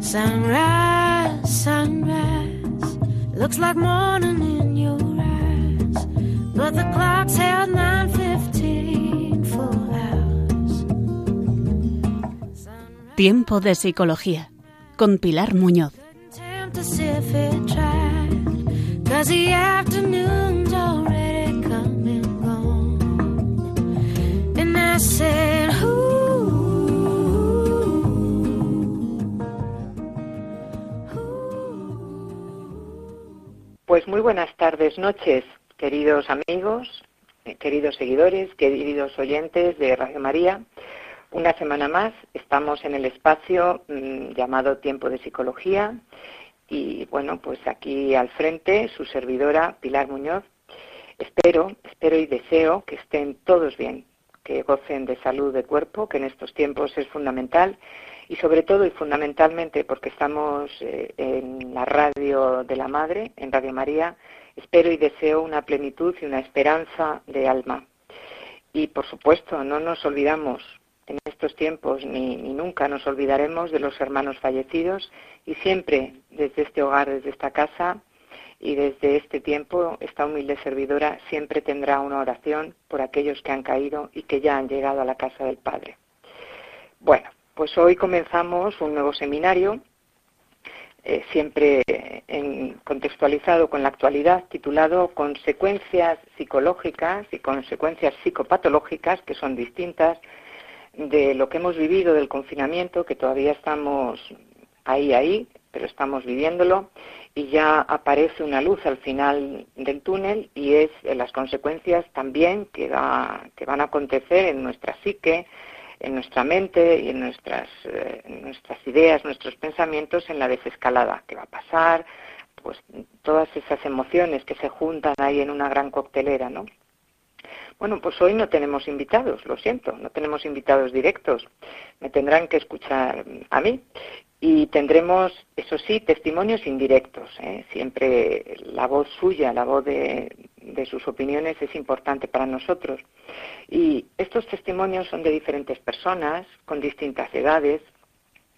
Sunrise, sunrise, looks like morning in your eyes, but the clock's held 9:15 for hours. Tiempo de psicología con Pilar Muñoz. 'cause the I said, Pues muy buenas tardes, noches, queridos amigos, eh, queridos seguidores, queridos oyentes de Radio María. Una semana más estamos en el espacio mm, llamado Tiempo de Psicología y bueno, pues aquí al frente su servidora Pilar Muñoz. Espero, espero y deseo que estén todos bien, que gocen de salud de cuerpo, que en estos tiempos es fundamental y sobre todo y fundamentalmente porque estamos eh, en la radio de la Madre, en Radio María, espero y deseo una plenitud y una esperanza de alma. Y por supuesto, no nos olvidamos en estos tiempos ni, ni, nunca nos olvidaremos de los hermanos fallecidos y siempre desde este hogar, desde esta casa y desde este tiempo, esta humilde servidora siempre tendrá una oración por aquellos que han caído y que ya han llegado a la casa del Padre. Bueno, pues hoy comenzamos un nuevo seminario, eh, siempre contextualizado con la actualidad, titulado Consecuencias psicológicas y consecuencias psicopatológicas, que son distintas, de lo que hemos vivido del confinamiento, que todavía estamos ahí, ahí, pero estamos viviéndolo, y ya aparece una luz al final del túnel y es las consecuencias también que van a acontecer en nuestra psique, en nuestra mente y en nuestras, eh, nuestras ideas, nuestros pensamientos en la desescalada que va a pasar, pues todas esas emociones que se juntan ahí en una gran coctelera, ¿no? Bueno, pues hoy no tenemos invitados, lo siento, no tenemos invitados directos. Me tendrán que escuchar a mí y tendremos, eso sí, testimonios indirectos. ¿eh? Siempre la voz suya, la voz de, sus opiniones es importante para nosotros. Y estos testimonios son de diferentes personas, con distintas edades,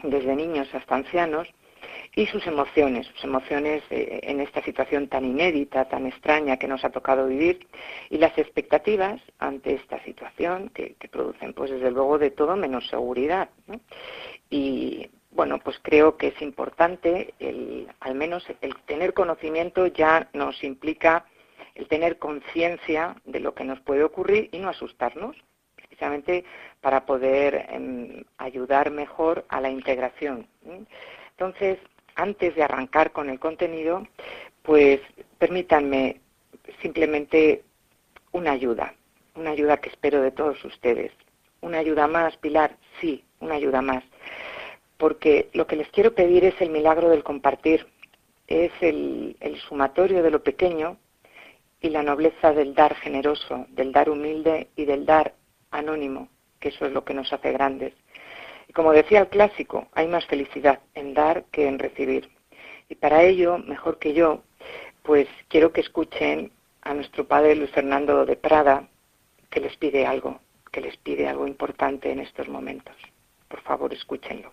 desde niños hasta ancianos, y sus emociones, sus emociones eh, en esta situación tan inédita, tan extraña que nos ha tocado vivir, y las expectativas ante esta situación que, producen, pues desde luego, de todo menos seguridad. Y bueno, pues creo que es importante, al menos el tener conocimiento ya nos implica el tener conciencia de lo que nos puede ocurrir y no asustarnos, precisamente para poder eh, ayudar mejor a la integración. Entonces, antes de arrancar con el contenido, pues permítanme simplemente una ayuda, una ayuda que espero de todos ustedes. Una ayuda más, Pilar, sí, una ayuda más. Porque lo que les quiero pedir es el milagro del compartir, es el, sumatorio de lo pequeño y la nobleza del dar generoso, del dar humilde y del dar anónimo, que eso es lo que nos hace grandes. Y como decía el clásico, hay más felicidad en dar que en recibir. Y para ello, mejor que yo, pues quiero que escuchen a nuestro padre Luis Fernando de Prada, que les pide algo, que les pide algo importante en estos momentos. Por favor, escúchenlo.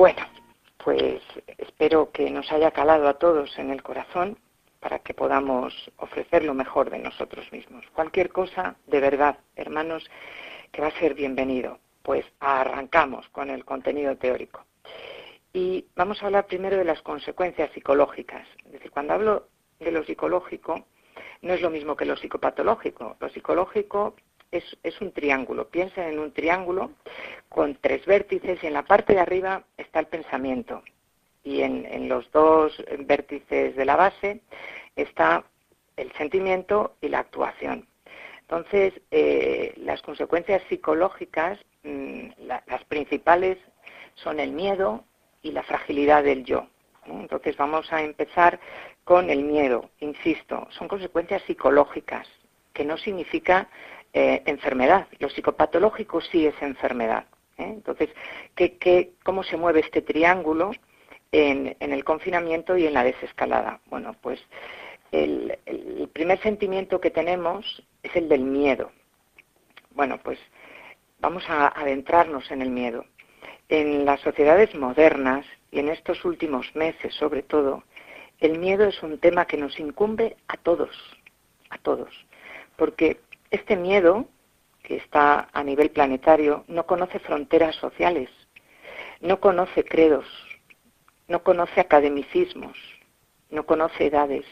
Bueno, pues espero que nos haya calado a todos en el corazón para que podamos ofrecer lo mejor de nosotros mismos. Cualquier cosa, de verdad, hermanos, que va a ser bienvenido. Pues arrancamos con el contenido teórico. Y vamos a hablar primero de las consecuencias psicológicas. Es decir, cuando hablo de lo psicológico, no es lo mismo que lo psicopatológico. Lo psicológico es, un triángulo. Piensen en un triángulo con tres vértices y en la parte de arriba está el pensamiento. Y en, los dos vértices de la base está el sentimiento y la actuación. Entonces, eh, las consecuencias psicológicas, mm, las principales son el miedo, y la fragilidad del yo. Entonces vamos a empezar con el miedo, insisto, son consecuencias psicológicas, que no significa eh, enfermedad. Lo psicopatológico sí es enfermedad. ¿eh? Entonces, ¿qué, cómo se mueve este triángulo en, el confinamiento y en la desescalada? Bueno, pues el, el primer sentimiento que tenemos es el del miedo. Bueno, pues vamos a adentrarnos en el miedo en las sociedades modernas y en estos últimos meses sobre todo, el miedo es un tema que nos incumbe a todos, a todos, porque este miedo, que está a nivel planetario, no conoce fronteras sociales, no conoce credos, no conoce academicismos, no conoce edades,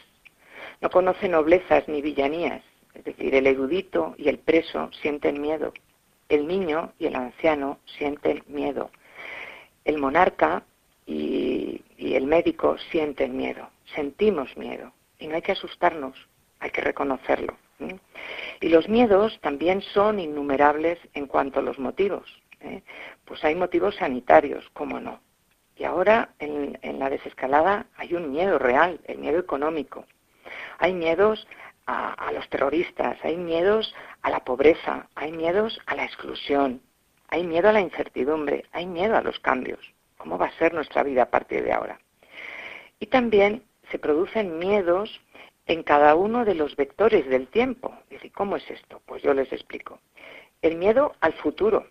no conoce noblezas ni villanías, es decir, el erudito y el preso sienten miedo, el niño y el anciano sienten miedo, el monarca y, el médico sienten miedo, sentimos miedo y no hay que asustarnos, hay que reconocerlo. Y los miedos también son innumerables en cuanto a los motivos. ¿eh? Pues hay motivos sanitarios, cómo no. Y ahora en, la desescalada hay un miedo real, el miedo económico. Hay miedos a, los terroristas, hay miedos a la pobreza, hay miedos a la exclusión, hay miedo a la incertidumbre, hay miedo a los cambios. ¿Cómo va a ser nuestra vida a partir de ahora? Y también se producen miedos en cada uno de los vectores del tiempo. decir, ¿cómo es esto? Pues yo les explico. El miedo al futuro,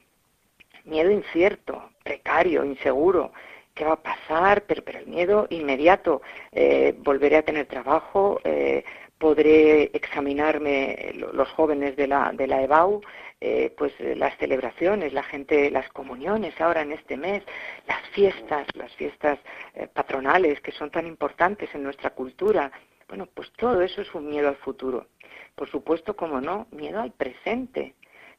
miedo incierto, precario, inseguro, qué va a pasar, pero, el miedo inmediato, eh, volveré a tener trabajo, eh, podré examinarme los jóvenes de la, de EBAU, eh, pues eh, las celebraciones, la gente, las comuniones ahora en este mes, las fiestas, las fiestas eh, patronales que son tan importantes en nuestra cultura. Bueno, pues todo eso es un miedo al futuro. Por supuesto, como no, miedo al presente,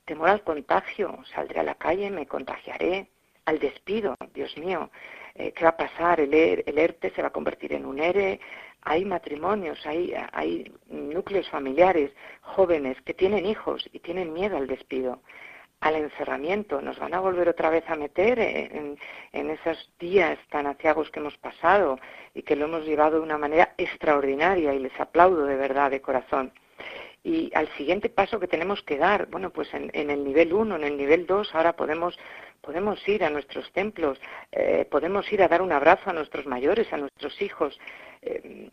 temor al contagio, saldré a la calle, me contagiaré, al despido, Dios mío, ¿qué va a pasar? El, e, el ERTE se va a convertir en un ERE, hay matrimonios, hay, hay núcleos familiares jóvenes que tienen hijos y tienen miedo al despido, al encerramiento. Nos van a volver otra vez a meter en, esos días tan aciagos que hemos pasado y que lo hemos llevado de una manera extraordinaria y les aplaudo de verdad, de corazón. Y al siguiente paso que tenemos que dar, bueno, pues en, el nivel 1, en el nivel 2, ahora podemos, podemos ir a nuestros templos, eh, podemos ir a dar un abrazo a nuestros mayores, a nuestros hijos, eh,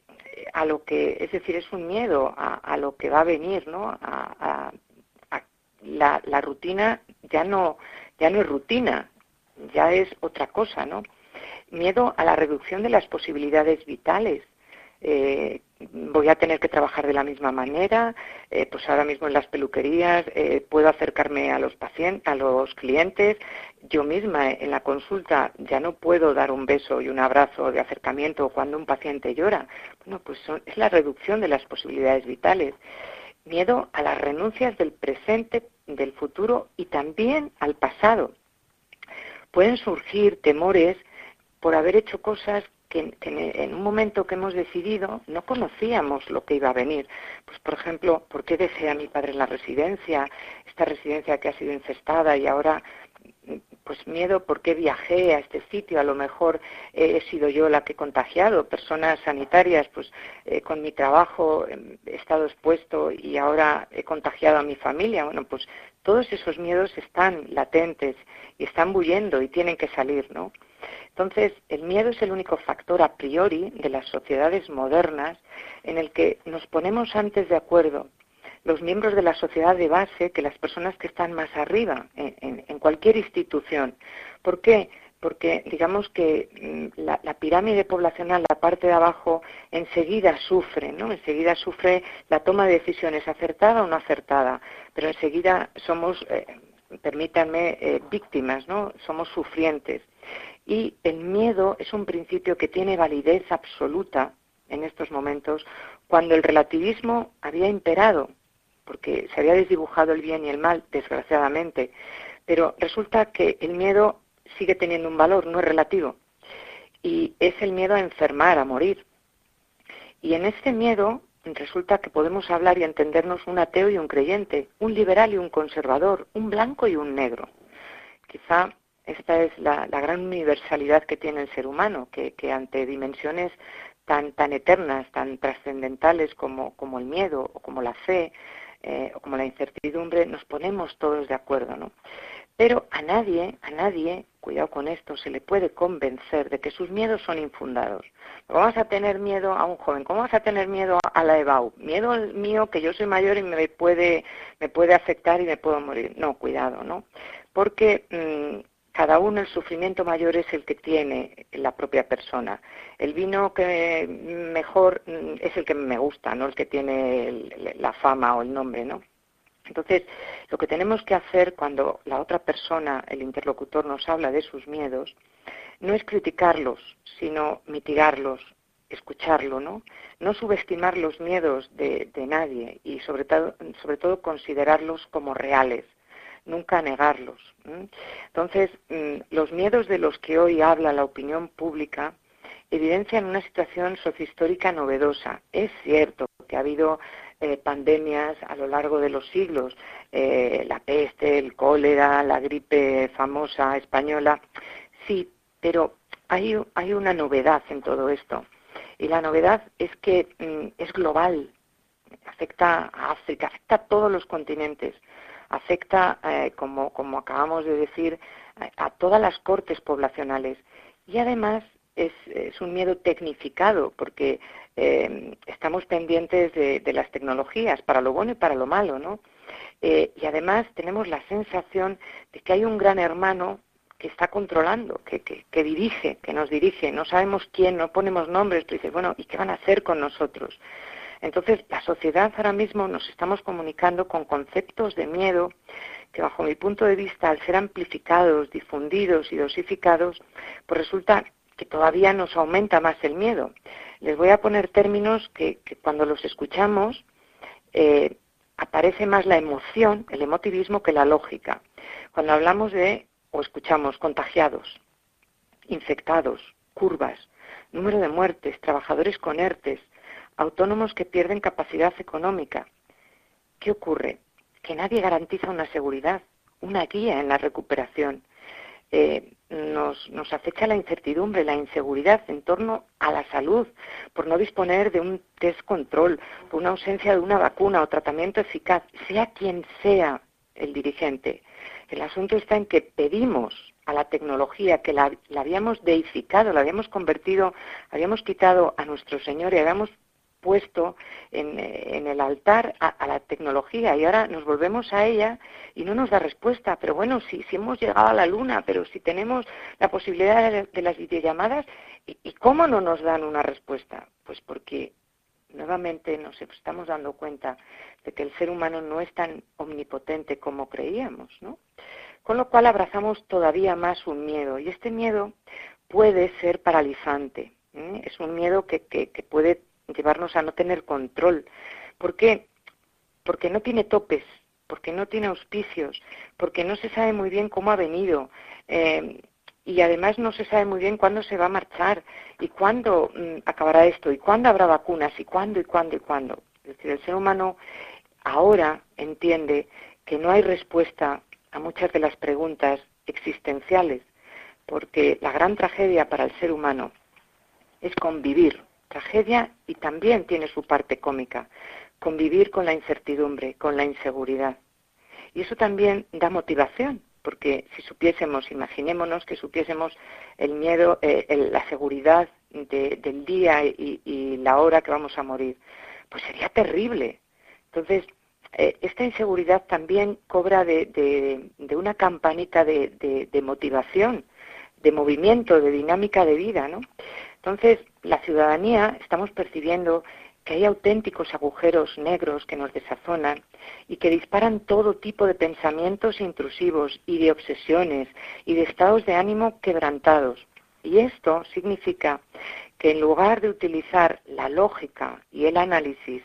a lo que, es decir, es un miedo a, lo que va a venir, ¿no? La, rutina ya no, ya no es rutina, ya es otra cosa, ¿no? Miedo a la reducción de las posibilidades vitales. Eh, voy a tener que trabajar de la misma manera, eh, pues ahora mismo en las peluquerías eh, puedo acercarme a los pacientes, a los clientes, yo misma en la consulta ya no puedo dar un beso y un abrazo de acercamiento cuando un paciente llora. Bueno, pues es la reducción de las posibilidades vitales. Miedo a las renuncias del presente, del futuro y también al pasado. Pueden surgir temores por haber hecho cosas que, en un momento que hemos decidido no conocíamos lo que iba a venir. Pues, por ejemplo, ¿por qué dejé a mi padre en la residencia? Esta residencia que ha sido infestada y ahora pues miedo porque viajé a este sitio, a lo mejor he sido yo la que he contagiado, personas sanitarias, pues eh, con mi trabajo he estado expuesto y ahora he contagiado a mi familia. Bueno, pues todos esos miedos están latentes y están bulliendo y tienen que salir, ¿no? Entonces, el miedo es el único factor a priori de las sociedades modernas en el que nos ponemos antes de acuerdo los miembros de la sociedad de base que las personas que están más arriba en, cualquier institución. ¿Por qué? Porque digamos que mm, la, pirámide poblacional, la parte de abajo, enseguida sufre, ¿no? Enseguida sufre la toma de decisiones acertada o no acertada, pero enseguida somos, eh, permítanme, eh, víctimas, ¿no? Somos sufrientes. Y el miedo es un principio que tiene validez absoluta en estos momentos cuando el relativismo había imperado porque se había desdibujado el bien y el mal, desgraciadamente, pero resulta que el miedo sigue teniendo un valor, no es relativo, y es el miedo a enfermar, a morir. Y en este miedo resulta que podemos hablar y entendernos un ateo y un creyente, un liberal y un conservador, un blanco y un negro. Quizá esta es la, gran universalidad que tiene el ser humano, que, ante dimensiones tan, eternas, tan trascendentales como el miedo o como la fe, eh, o como la incertidumbre, nos ponemos todos de acuerdo, ¿no? Pero a nadie, a nadie, cuidado con esto, se le puede convencer de que sus miedos son infundados. ¿Cómo vas a tener miedo a un joven? ¿Cómo vas a tener miedo a la EBAU? Miedo mío que yo soy mayor y me puede, me puede afectar y me puedo morir. No, cuidado, ¿no? Porque mm, cada uno el sufrimiento mayor es el que tiene la propia persona. El vino que mejor mm, es el que me gusta, no el que tiene la fama o el nombre, ¿no? Entonces, lo que tenemos que hacer cuando la otra persona, el interlocutor, nos habla de sus miedos, no es criticarlos, sino mitigarlos, escucharlo, ¿no? Subestimar los miedos de, nadie y sobre todo considerarlos como reales nunca negarlos. Entonces, mm, los miedos de los que hoy habla la opinión pública evidencian una situación sociohistórica novedosa. Es cierto que ha habido eh, pandemias a lo largo de los siglos, eh, la peste, el cólera, la gripe famosa española, sí, pero hay, una novedad en todo esto. Y la novedad es que mm, es global, afecta a África, afecta a todos los continentes afecta, eh, como, acabamos de decir, a, todas las cortes poblacionales. Y además es, un miedo tecnificado, porque eh, estamos pendientes de, las tecnologías, para lo bueno y para lo malo, ¿no? Eh, y además tenemos la sensación de que hay un gran hermano que está controlando, que, dirige, que nos dirige. No sabemos quién, no ponemos nombres, pero dices, bueno, ¿y qué van a hacer con nosotros? Entonces, la sociedad ahora mismo nos estamos comunicando con conceptos de miedo que, bajo mi punto de vista, al ser amplificados, difundidos y dosificados, pues resulta que todavía nos aumenta más el miedo. Les voy a poner términos que, cuando los escuchamos eh, aparece más la emoción, el emotivismo, que la lógica. Cuando hablamos de o escuchamos contagiados, infectados, curvas, número de muertes, trabajadores con ERTES, autónomos que pierden capacidad económica. ¿Qué ocurre? Que nadie garantiza una seguridad, una guía en la recuperación. Eh, nos, nos acecha la incertidumbre, la inseguridad en torno a la salud, por no disponer de un test control, por una ausencia de una vacuna o tratamiento eficaz, sea quien sea el dirigente. El asunto está en que pedimos a la tecnología, que la, la habíamos deificado, la habíamos convertido, habíamos quitado a nuestro Señor y habíamos puesto en, el altar a, la tecnología y ahora nos volvemos a ella y no nos da respuesta. Pero bueno, si, si hemos llegado a la luna, pero si tenemos la posibilidad de, las videollamadas, ¿y, cómo no nos dan una respuesta? Pues porque nuevamente nos estamos dando cuenta de que el ser humano no es tan omnipotente como creíamos, ¿no? Con lo cual abrazamos todavía más un miedo y este miedo puede ser paralizante. ¿eh? Es un miedo que, que, que puede llevarnos a no tener control. ¿Por qué? Porque no tiene topes, porque no tiene auspicios, porque no se sabe muy bien cómo ha venido. Eh, y además no se sabe muy bien cuándo se va a marchar y cuándo mm, acabará esto y cuándo habrá vacunas y cuándo y cuándo y cuándo. Es decir, el ser humano ahora entiende que no hay respuesta a muchas de las preguntas existenciales, porque la gran tragedia para el ser humano es convivir, tragedia y también tiene su parte cómica, convivir con la incertidumbre, con la inseguridad. Y eso también da motivación, porque si supiésemos, imaginémonos que supiésemos el miedo, eh, la seguridad del día y, la hora que vamos a morir, pues sería terrible. Entonces, eh, esta inseguridad también cobra de, una campanita de, motivación, de movimiento, de dinámica de vida, ¿no? Entonces, la ciudadanía estamos percibiendo que hay auténticos agujeros negros que nos desazonan y que disparan todo tipo de pensamientos intrusivos y de obsesiones y de estados de ánimo quebrantados. Y esto significa que en lugar de utilizar la lógica y el análisis,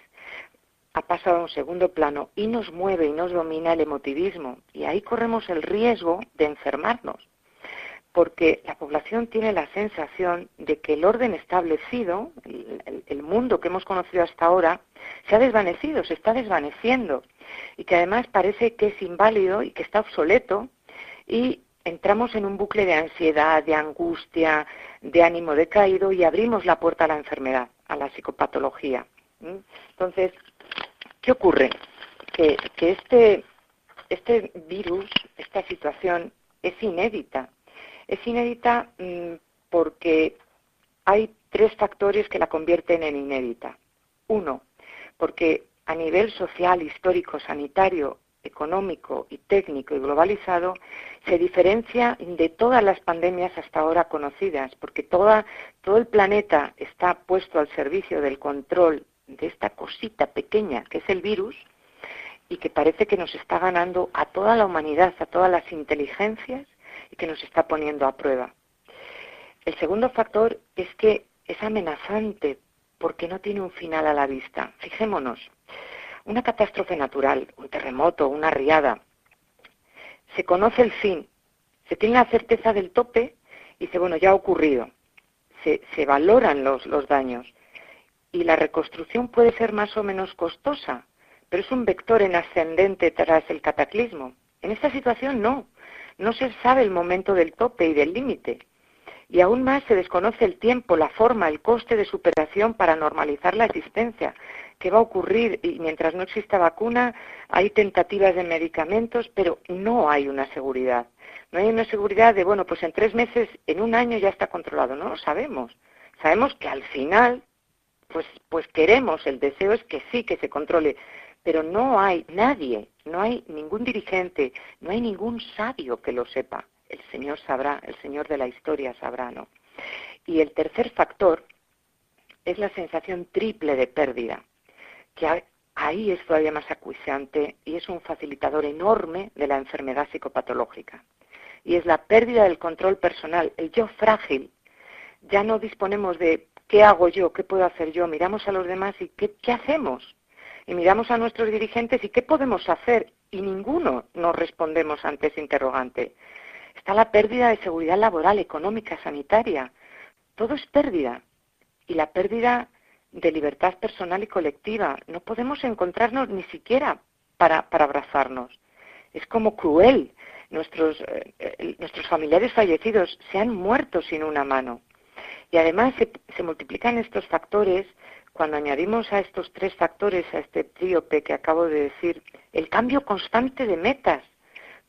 ha pasado a un segundo plano y nos mueve y nos domina el emotivismo. Y ahí corremos el riesgo de enfermarnos porque la población tiene la sensación de que el orden establecido, el, mundo que hemos conocido hasta ahora, se ha desvanecido, se está desvaneciendo, y que además parece que es inválido y que está obsoleto, y entramos en un bucle de ansiedad, de angustia, de ánimo decaído, y abrimos la puerta a la enfermedad, a la psicopatología. Entonces, ¿qué ocurre? Que, que este, este virus, esta situación, es inédita es inédita mm, porque hay tres factores que la convierten en inédita. Uno, porque a nivel social, histórico, sanitario, económico y técnico y globalizado, se diferencia de todas las pandemias hasta ahora conocidas, porque todo el planeta está puesto al servicio del control de esta cosita pequeña que es el virus y que parece que nos está ganando a toda la humanidad, a todas las inteligencias y que nos está poniendo a prueba. El segundo factor es que es amenazante porque no tiene un final a la vista. Fijémonos, una catástrofe natural, un terremoto, una riada, se conoce el fin, se tiene la certeza del tope y dice, bueno, ya ha ocurrido. Se, valoran los daños y la reconstrucción puede ser más o menos costosa, pero es un vector en ascendente tras el cataclismo. En esta situación no no se sabe el momento del tope y del límite. Y aún más se desconoce el tiempo, la forma, el coste de superación para normalizar la existencia. ¿Qué va a ocurrir? Y mientras no exista vacuna, hay tentativas de medicamentos, pero no hay una seguridad. No hay una seguridad de, bueno, pues en tres meses, en un año ya está controlado. No lo sabemos. Sabemos que al final, pues, pues queremos, el deseo es que sí, que se controle, pero no hay nadie, no hay ningún dirigente, no hay ningún sabio que lo sepa. El Señor sabrá, el Señor de la historia sabrá, ¿no? Y el tercer factor es la sensación triple de pérdida, que ahí es todavía más acuciante y es un facilitador enorme de la enfermedad psicopatológica. Y es la pérdida del control personal, el yo frágil. Ya no disponemos de qué hago yo, qué puedo hacer yo, miramos a los demás y qué, qué hacemos y miramos a nuestros dirigentes y qué podemos hacer y ninguno nos respondemos ante ese interrogante. Está la pérdida de seguridad laboral, económica, sanitaria. Todo es pérdida. Y la pérdida de libertad personal y colectiva. No podemos encontrarnos ni siquiera para, abrazarnos. Es como cruel. Nuestros, eh, eh, nuestros familiares fallecidos se han muerto sin una mano. Y además se multiplican estos factores cuando añadimos a estos tres factores, a este tríope que acabo de decir, el cambio constante de metas,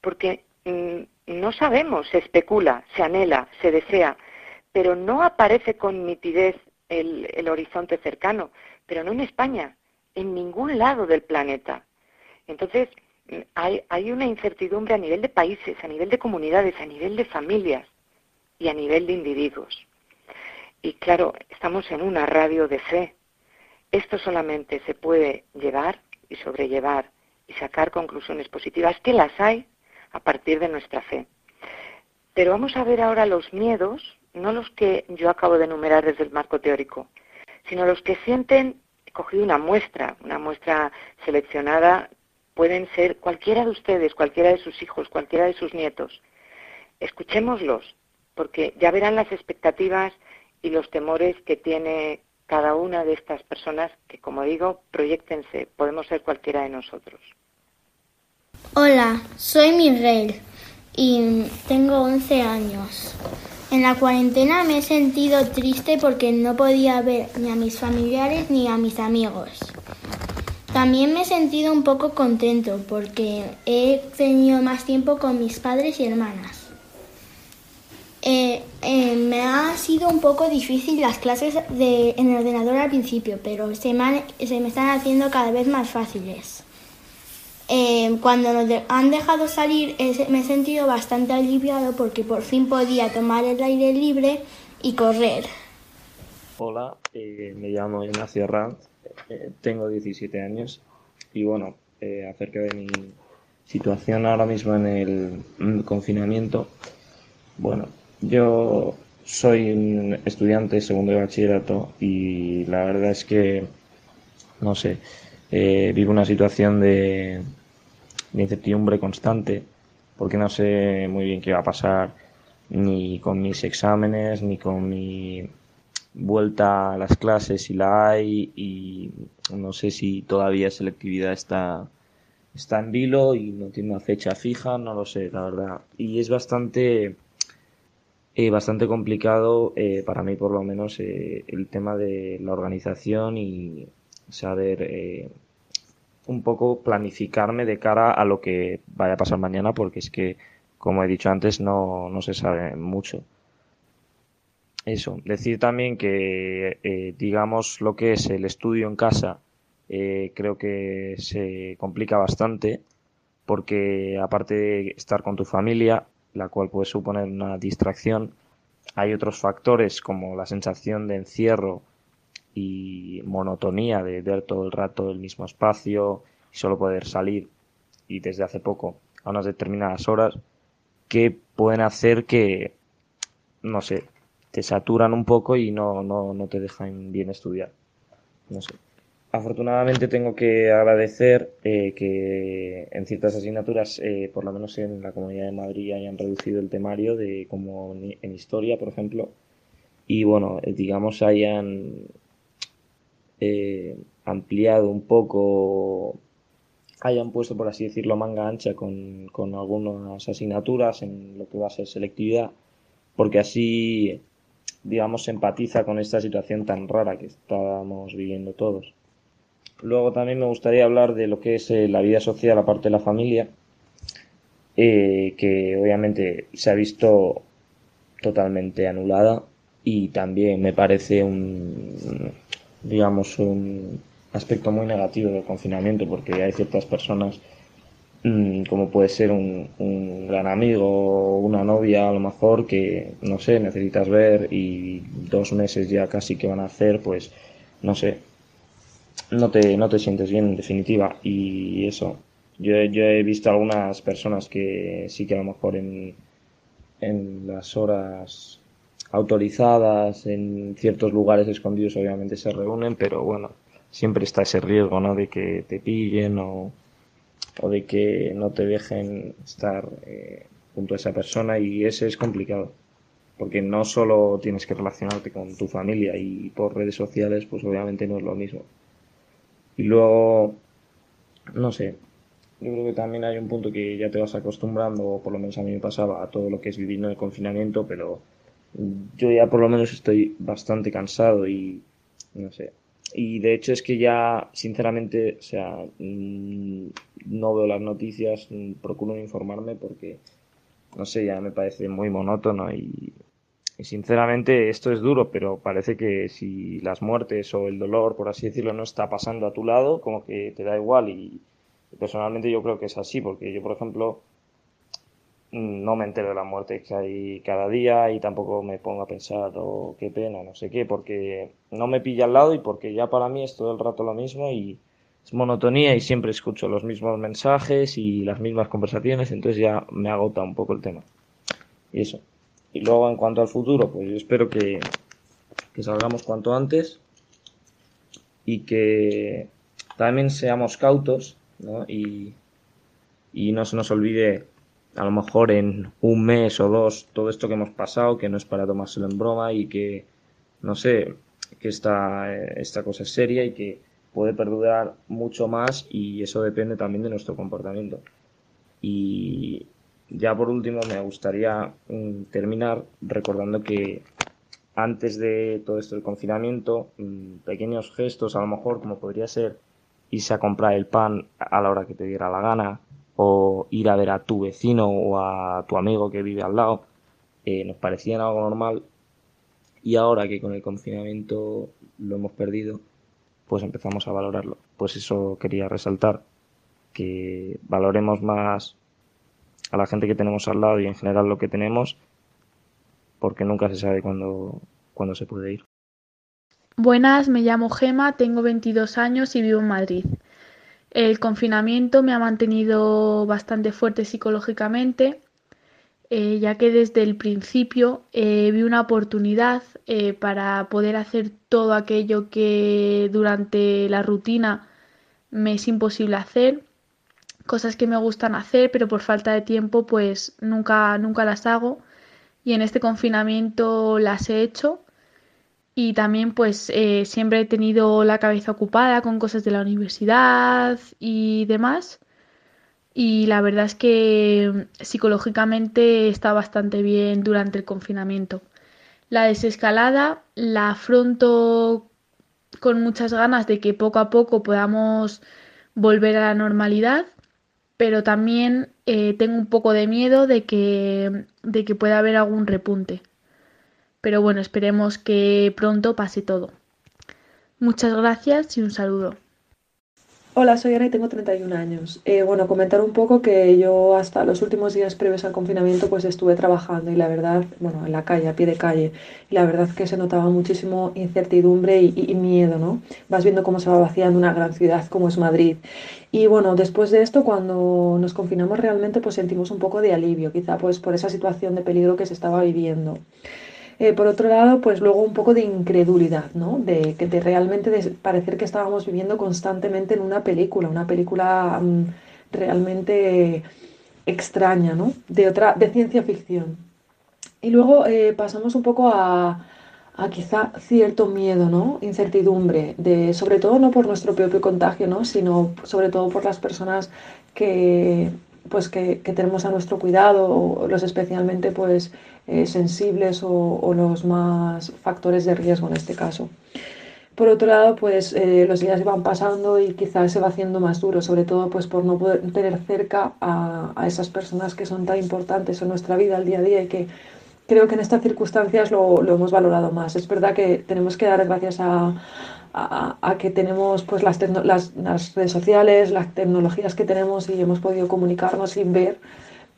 porque mm, no sabemos, se especula, se anhela, se desea, pero no aparece con nitidez el, horizonte cercano, pero no en España, en ningún lado del planeta. Entonces, hay una incertidumbre a nivel de países, a nivel de comunidades, a nivel de familias y a nivel de individuos. Y claro, estamos en una radio de fe, esto solamente se puede llevar y sobrellevar y sacar conclusiones positivas, que las hay a partir de nuestra fe. Pero vamos a ver ahora los miedos, no los que yo acabo de enumerar desde el marco teórico, sino los que sienten, he cogido una muestra, una muestra seleccionada, pueden ser cualquiera de ustedes, cualquiera de sus hijos, cualquiera de sus nietos. Escuchémoslos, porque ya verán las expectativas y los temores que tiene cada una de estas personas que, como digo, proyectense, podemos ser cualquiera de nosotros. Hola, soy Miguel y tengo 11 años. En la cuarentena me he sentido triste porque no podía ver ni a mis familiares ni a mis amigos. También me he sentido un poco contento porque he tenido más tiempo con mis padres y hermanas. Eh, eh, me ha sido un poco difícil las clases de, en el ordenador al principio, pero se me, se me están haciendo cada vez más fáciles. Eh, cuando nos han dejado salir me he sentido bastante aliviado porque por fin podía tomar el aire libre y correr. Hola, me llamo Ignacio Ranz, tengo 17 años y bueno, acerca de mi situación ahora mismo en el confinamiento, bueno, yo soy un estudiante segundo de bachillerato y la verdad es que, no sé, eh, vivo una situación de, incertidumbre constante porque no sé muy bien qué va a pasar ni con mis exámenes ni con mi vuelta a las clases si la hay y no sé si todavía selectividad está está en vilo y no tiene una fecha fija, no lo sé, la verdad. Y es bastante eh, bastante complicado eh, para mí por lo menos eh, el tema de la organización y saber un poco planificarme de cara a lo que vaya a pasar mañana porque es que como he dicho antes no, no se sabe mucho. Eso decir también que digamos lo que es el estudio en casa creo que se complica bastante porque aparte de estar con tu familia la cual puede suponer una distracción. Hay otros factores como la sensación de encierro y monotonía de ver todo el rato el mismo espacio y solo poder salir y desde hace poco a unas determinadas horas que pueden hacer que, no sé, te saturan un poco y no, no, no te dejan bien estudiar. No sé. Afortunadamente tengo que agradecer eh, que en ciertas asignaturas, eh, por lo menos en la Comunidad de Madrid, hayan reducido el temario de como en historia, por ejemplo, y bueno, eh, digamos hayan ampliado un poco, hayan puesto, por así decirlo, manga ancha con, con algunas asignaturas en lo que va a ser selectividad, porque así, digamos, empatiza con esta situación tan rara que estábamos viviendo todos. Luego también me gustaría hablar de lo que es eh, la vida social aparte de la familia, eh, que obviamente se ha visto totalmente anulada y también me parece un, digamos, un aspecto muy negativo del confinamiento porque hay ciertas personas mm, como puede ser un, un gran amigo o una novia a lo mejor que no sé necesitas ver y dos meses ya casi que van a hacer pues no sé no te, no te sientes bien en definitiva y eso. Yo, yo he visto algunas personas que sí que a lo mejor en, en las horas autorizadas, en ciertos lugares escondidos obviamente se reúnen, pero bueno, siempre está ese riesgo, ¿no? De que te pillen o, o de que no te dejen estar eh, junto a esa persona y ese es complicado. Porque no solo tienes que relacionarte con tu familia y por redes sociales, pues obviamente no es lo mismo. Y luego, no sé, yo creo que también hay un punto que ya te vas acostumbrando, o por lo menos a mí me pasaba, a todo lo que es vivir en el confinamiento, pero yo ya por lo menos estoy bastante cansado y no sé. Y de hecho es que ya, sinceramente, o sea, mm, no veo las noticias, mm, procuro informarme porque, no sé, ya me parece muy monótono y y sinceramente esto es duro, pero parece que si las muertes o el dolor, por así decirlo, no está pasando a tu lado, como que te da igual. Y personalmente yo creo que es así, porque yo, por ejemplo, no me entero de la muerte que hay cada día y tampoco me pongo a pensar, oh, qué pena, no sé qué, porque no me pilla al lado y porque ya para mí es todo el rato lo mismo y es monotonía y siempre escucho los mismos mensajes y las mismas conversaciones, entonces ya me agota un poco el tema. Y eso. Y luego en cuanto al futuro, pues yo espero que, salgamos cuanto antes y que también seamos cautos ¿no? y, y no se nos olvide a lo mejor en un mes o dos todo esto que hemos pasado, que no es para tomárselo en broma y que, no sé, que esta, esta cosa es seria y que puede perdurar mucho más y eso depende también de nuestro comportamiento. Y ya por último me gustaría mm, terminar recordando que antes de todo esto del confinamiento, mm, pequeños gestos a lo mejor como podría ser irse a comprar el pan a la hora que te diera la gana o ir a ver a tu vecino o a tu amigo que vive al lado, eh, nos parecían algo normal y ahora que con el confinamiento lo hemos perdido, pues empezamos a valorarlo. Pues eso quería resaltar, que valoremos más a la gente que tenemos al lado y en general lo que tenemos, porque nunca se sabe cuándo, se puede ir. Buenas, me llamo Gema, tengo 22 años y vivo en Madrid. El confinamiento me ha mantenido bastante fuerte psicológicamente, eh, ya que desde el principio eh, vi una oportunidad eh, para poder hacer todo aquello que durante la rutina me es imposible hacer, cosas que me gustan hacer, pero por falta de tiempo pues nunca, nunca las hago y en este confinamiento las he hecho y también pues eh, siempre he tenido la cabeza ocupada con cosas de la universidad y demás. Y la verdad es que psicológicamente está bastante bien durante el confinamiento. La desescalada la afronto con muchas ganas de que poco a poco podamos volver a la normalidad, pero también eh, tengo un poco de miedo de que, de que pueda haber algún repunte. Pero bueno, esperemos que pronto pase todo. Muchas gracias y un saludo. Hola, soy Ana y tengo 31 años. Eh, bueno, comentar un poco que yo hasta los últimos días previos al confinamiento pues estuve trabajando y la verdad, bueno, en la calle, a pie de calle, y la verdad que se notaba muchísimo incertidumbre y, y miedo, ¿no? Vas viendo cómo se va vaciando una gran ciudad como es Madrid. Y bueno, después de esto, cuando nos confinamos realmente pues sentimos un poco de alivio, quizá pues por esa situación de peligro que se estaba viviendo. Eh, por otro lado, pues luego un poco de incredulidad, ¿no? De de realmente de parecer que estábamos viviendo constantemente en una película, una película mm, realmente extraña, ¿no? De otra, de ciencia ficción. Y luego eh, pasamos un poco a, a, quizá cierto miedo, ¿no? Incertidumbre, de, sobre todo no por nuestro propio contagio, ¿no? Sino sobre todo por las personas que, pues que, que tenemos a nuestro cuidado, los especialmente pues eh, sensibles o, los más factores de riesgo en este caso. Por otro lado, pues eh, los días van pasando y quizás se va haciendo más duro, sobre todo pues por no poder tener cerca a, esas personas que son tan importantes en nuestra vida al día a día y que creo que en estas circunstancias lo, lo hemos valorado más. Es verdad que tenemos que dar gracias a, a, que tenemos pues las, las, las, redes sociales, las tecnologías que tenemos y hemos podido comunicarnos sin ver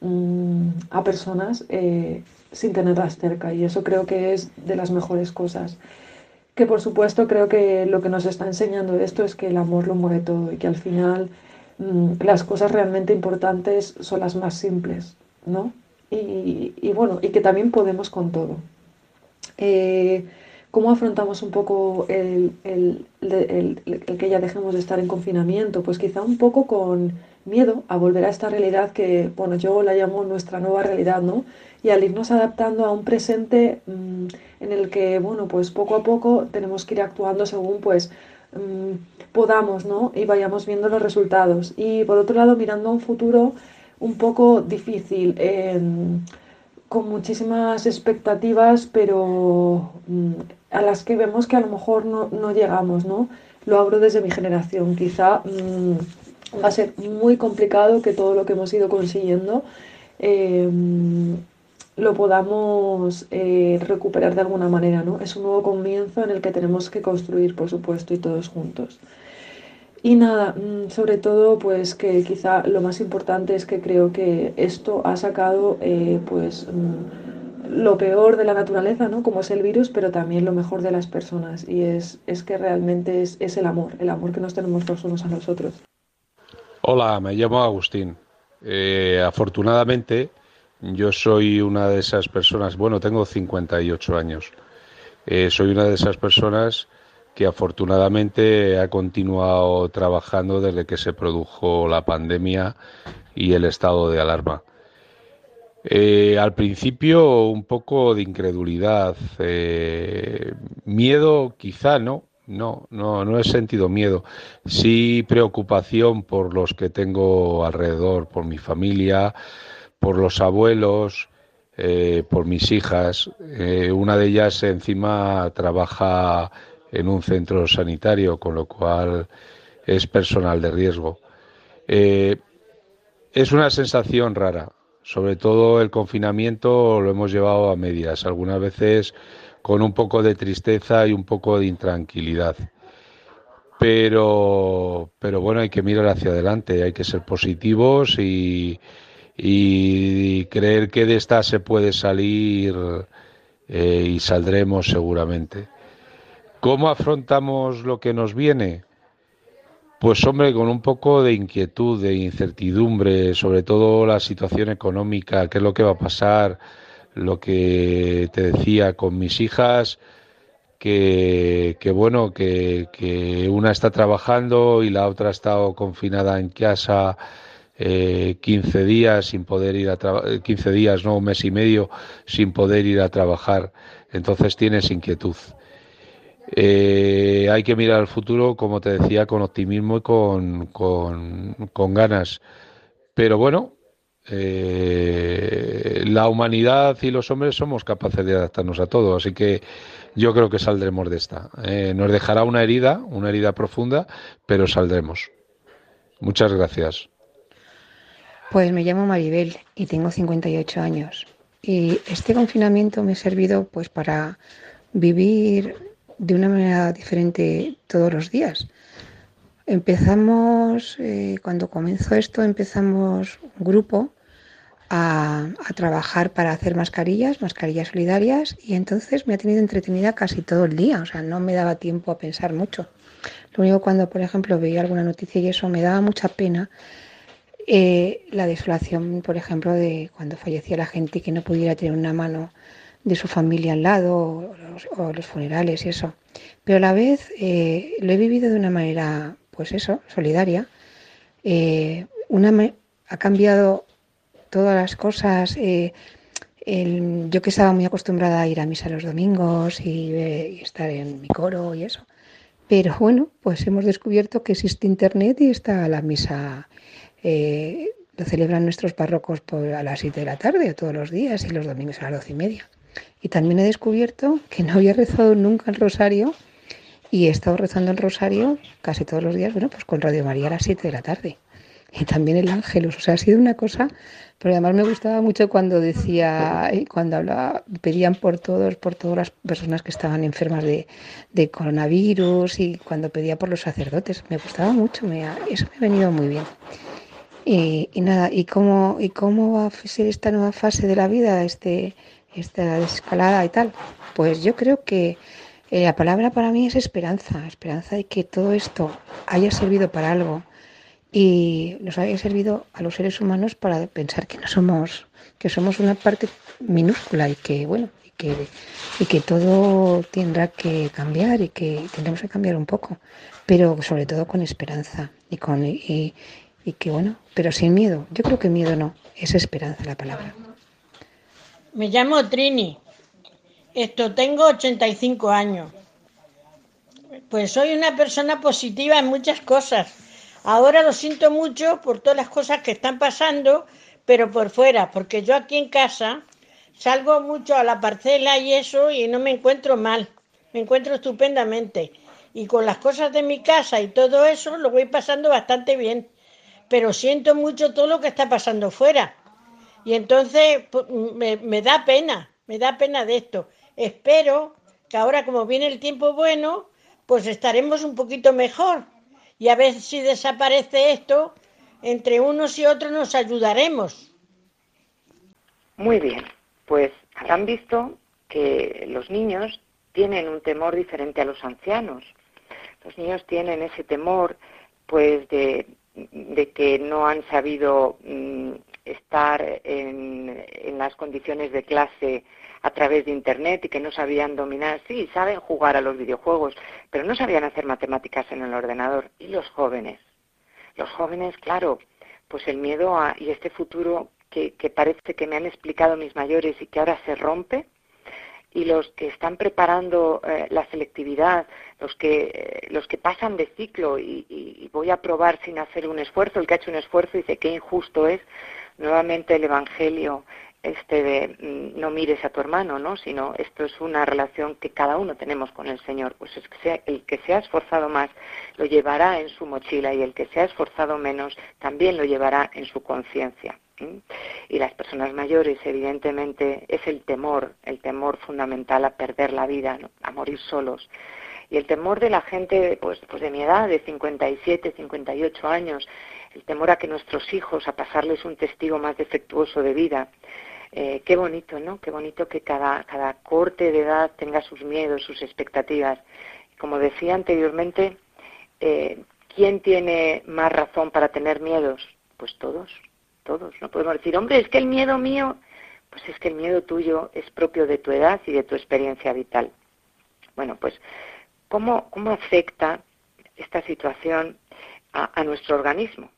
mm, a personas eh, sin tenerlas cerca y eso creo que es de las mejores cosas. Que por supuesto creo que lo que nos está enseñando esto es que el amor lo mueve todo y que al final mm, las cosas realmente importantes son las más simples, ¿no? Y, bueno, y que también podemos con todo. Eh, ¿Cómo afrontamos un poco el, el, que ya dejemos de estar en confinamiento? Pues quizá un poco con miedo a volver a esta realidad que, bueno, yo la llamo nuestra nueva realidad, ¿no? y al irnos adaptando a un presente mm, en el que, bueno, pues poco a poco tenemos que ir actuando según pues mm, podamos, ¿no? Y vayamos viendo los resultados. Y por otro lado, mirando a un futuro un poco difícil, con muchísimas expectativas, pero mm, a las que vemos que a lo mejor no, llegamos, ¿no? Lo abro desde mi generación. Quizá va a ser muy complicado que todo lo que hemos ido consiguiendo eh, lo podamos eh, recuperar de alguna manera, ¿no? Es un nuevo comienzo en el que tenemos que construir, por supuesto, y todos juntos. Y nada, mm, sobre todo, pues que quizá lo más importante es que creo que esto ha sacado, eh, pues, mm, lo peor de la naturaleza, ¿no? Como es el virus, pero también lo mejor de las personas. Y es, es que realmente es, es el amor, el amor que nos tenemos los unos a los otros. Hola, me llamo Agustín. Eh, afortunadamente, yo soy una de esas personas, bueno, tengo 58 años. Eh, soy una de esas personas que afortunadamente ha continuado trabajando desde que se produjo la pandemia y el estado de alarma. Eh, al principio un poco de incredulidad, eh, miedo quizá no, no, no, no he sentido miedo, sí preocupación por los que tengo alrededor, por mi familia, por los abuelos, eh, por mis hijas. una de ellas encima trabaja en un centro sanitario, con lo cual es personal de riesgo. es una sensación rara, sobre todo el confinamiento lo hemos llevado a medias, algunas veces con un poco de tristeza y un poco de intranquilidad. Pero, pero bueno, hay que mirar hacia adelante, hay que ser positivos y, creer que de esta se puede salir eh, y saldremos seguramente. ¿Cómo afrontamos lo que nos viene? Pues hombre, con un poco de inquietud, de incertidumbre, sobre todo la situación económica, qué es lo que va a pasar, lo que te decía con mis hijas, que, bueno, que, una está trabajando y la otra ha estado confinada en casa eh, 15 días sin poder ir a trabajar, 15 días, no, un mes y medio sin poder ir a trabajar. Entonces tienes inquietud. Eh, hay que mirar al futuro, como te decía, con optimismo y con, con, ganas. Pero bueno, eh, la humanidad y los hombres somos capaces de adaptarnos a todo, así que yo creo que saldremos de esta. Eh, nos dejará una herida, una herida profunda, pero saldremos. Muchas gracias. Pues me llamo Maribel y tengo 58 años. Y este confinamiento me ha servido pues para vivir de una manera diferente todos los días. Empezamos, eh, cuando comenzó esto, empezamos un grupo a, trabajar para hacer mascarillas, mascarillas solidarias, y entonces me ha tenido entretenida casi todo el día, o sea, no me daba tiempo a pensar mucho. Lo único cuando, por ejemplo, veía alguna noticia y eso me daba mucha pena eh, la desolación, por ejemplo, de cuando fallecía la gente que no pudiera tener una mano de su familia al lado o los, funerales y eso. Pero a la vez eh, lo he vivido de una manera, pues eso, solidaria. Eh, una ha cambiado todas las cosas. Eh, yo que estaba muy acostumbrada a ir a misa los domingos y, y, estar en mi coro y eso. Pero bueno, pues hemos descubierto que existe internet y está la misa. lo celebran nuestros párrocos por, a las 7 de la tarde todos los días y los domingos a las doce y media. Y también he descubierto que no había rezado nunca el rosario y he estado rezando el rosario casi todos los días, bueno, pues con Radio María a las 7 de la tarde. Y también el ángelus, o sea, ha sido una cosa, pero además me gustaba mucho cuando decía, cuando hablaba, pedían por todos, por todas las personas que estaban enfermas de, coronavirus y cuando pedía por los sacerdotes, me gustaba mucho, me eso me ha venido muy bien. Y, y, nada, ¿y cómo, ¿y cómo va a ser esta nueva fase de la vida, este, esta desescalada y tal. Pues yo creo que eh, la palabra para mí es esperanza, esperanza de que todo esto haya servido para algo y nos haya servido a los seres humanos para pensar que no somos, que somos una parte minúscula y que bueno, y que, y que todo tendrá que cambiar y que tendremos que cambiar un poco, pero sobre todo con esperanza y con y, y que bueno, pero sin miedo. Yo creo que miedo no, es esperanza la palabra. Me llamo Trini. Esto tengo 85 años. Pues soy una persona positiva en muchas cosas. Ahora lo siento mucho por todas las cosas que están pasando, pero por fuera, porque yo aquí en casa salgo mucho a la parcela y eso y no me encuentro mal. Me encuentro estupendamente. Y con las cosas de mi casa y todo eso lo voy pasando bastante bien. Pero siento mucho todo lo que está pasando fuera y entonces pues, me, da pena, me da pena de esto. Espero que ahora como viene el tiempo bueno, pues estaremos un poquito mejor. Y a ver si desaparece esto, entre unos y otros nos ayudaremos. Muy bien, pues han visto que los niños tienen un temor diferente a los ancianos. Los niños tienen ese temor, pues, de, de que no han sabido mm, estar en, las condiciones de clase a través de Internet y que no sabían dominar, sí, saben jugar a los videojuegos, pero no sabían hacer matemáticas en el ordenador. ¿Y los jóvenes? Los jóvenes, claro, pues el miedo a, y este futuro que, parece que me han explicado mis mayores y que ahora se rompe, y los que están preparando eh, la selectividad, los que, eh, los que pasan de ciclo y, y, voy a probar sin hacer un esfuerzo, el que ha hecho un esfuerzo dice qué injusto es, nuevamente el Evangelio este de mm, no mires a tu hermano, ¿no? Sino esto es una relación que cada uno tenemos con el Señor. Pues es que sea, el que se ha esforzado más lo llevará en su mochila y el que se ha esforzado menos también lo llevará en su conciencia. Y las personas mayores, evidentemente, es el temor, el temor fundamental a perder la vida, a morir solos. Y el temor de la gente, pues, pues de mi edad, de 57, 58 años, el temor a que nuestros hijos, a pasarles un testigo más defectuoso de vida, eh, qué bonito, ¿no? Qué bonito que cada, cada corte de edad tenga sus miedos, sus expectativas. Como decía anteriormente, eh, ¿quién tiene más razón para tener miedos? Pues todos, todos. No podemos decir, hombre, es que el miedo mío, pues es que el miedo tuyo es propio de tu edad y de tu experiencia vital. Bueno, pues, ¿cómo, cómo afecta esta situación a nuestro organismo?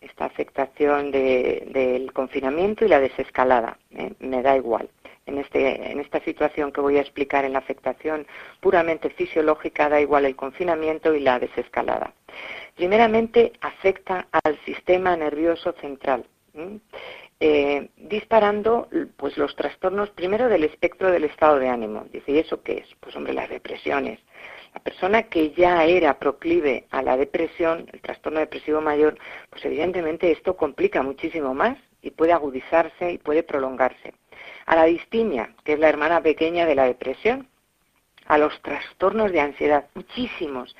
Esta afectación del confinamiento y la desescalada. ¿eh? Me da igual. En, este, en esta situación que voy a explicar en la afectación puramente fisiológica, da igual el confinamiento y la desescalada. Primeramente, afecta al sistema nervioso central. Eh, disparando pues los trastornos primero del espectro del estado de ánimo. Dice, ¿y eso qué es? Pues hombre, las depresiones, la persona que ya era proclive a la depresión, el trastorno depresivo mayor, pues evidentemente esto complica muchísimo más y puede agudizarse y puede prolongarse. A la distimia, que es la hermana pequeña de la depresión, a los trastornos de ansiedad, muchísimos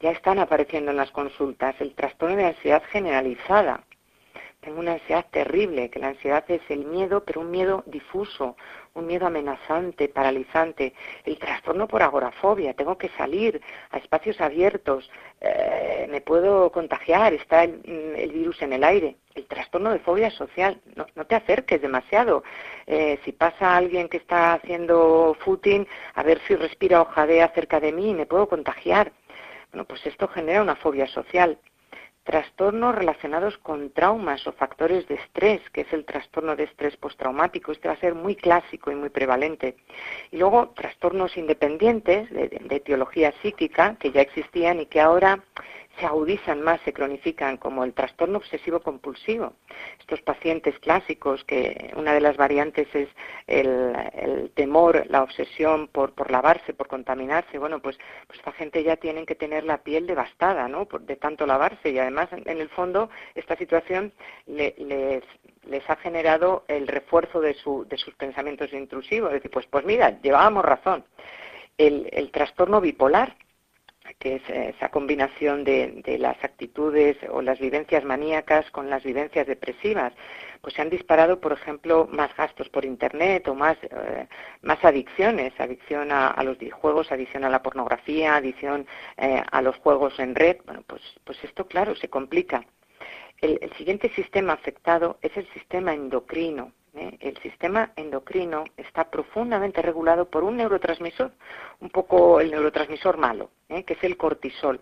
ya están apareciendo en las consultas, el trastorno de ansiedad generalizada, tengo una ansiedad terrible, que la ansiedad es el miedo, pero un miedo difuso, un miedo amenazante, paralizante. El trastorno por agorafobia, tengo que salir a espacios abiertos, eh, me puedo contagiar, está mm, el, virus en el aire. El trastorno de fobia social, no, te acerques demasiado. Eh, si pasa alguien que está haciendo footing, a ver si respira o jadea cerca de mí, me puedo contagiar. Bueno, pues esto genera una fobia social trastornos relacionados con traumas o factores de estrés, que es el trastorno de estrés postraumático. Este va a ser muy clásico y muy prevalente. Y luego trastornos independientes de, de, etiología psíquica, que ya existían y que ahora se agudizan más, se cronifican, como el trastorno obsesivo compulsivo. Estos pacientes clásicos, que una de las variantes es el, temor, la obsesión por, por, lavarse, por contaminarse, bueno, pues, pues esta gente ya tienen que tener la piel devastada, ¿no? de tanto lavarse y además, en, el fondo, esta situación les, ha generado el refuerzo de, su, de sus pensamientos intrusivos. Es decir, pues, pues mira, llevábamos razón. El trastorno bipolar, que es esa combinación de, las actitudes o las vivencias maníacas con las vivencias depresivas, pues se han disparado, por ejemplo, más gastos por Internet o más, eh, más adicciones, adicción a, los videojuegos, adicción a la pornografía, adicción eh, a los juegos en red. Bueno, pues, pues esto, claro, se complica. el siguiente sistema afectado es el sistema endocrino. ¿Eh? el sistema endocrino está profundamente regulado por un neurotransmisor, un poco el neurotransmisor malo, ¿eh? que es el cortisol.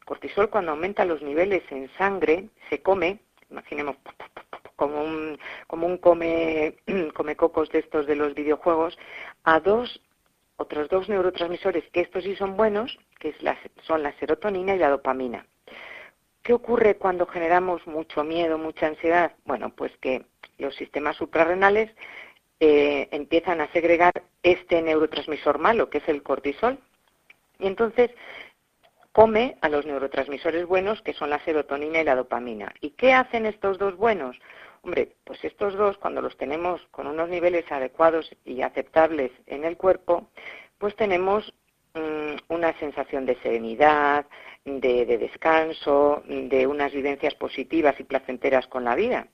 El cortisol cuando aumenta los niveles en sangre se come, imaginemos como un, como un come, come cocos de estos de los videojuegos, a dos otros dos neurotransmisores que estos sí son buenos, que son la serotonina y la dopamina. ¿Qué ocurre cuando generamos mucho miedo, mucha ansiedad? Bueno, pues que los sistemas suprarrenales eh, empiezan a segregar este neurotransmisor malo, que es el cortisol, y entonces come a los neurotransmisores buenos, que son la serotonina y la dopamina. ¿Y qué hacen estos dos buenos? Hombre, pues estos dos, cuando los tenemos con unos niveles adecuados y aceptables en el cuerpo, pues tenemos mm, una sensación de serenidad, de, descanso, de unas vivencias positivas y placenteras con la vida.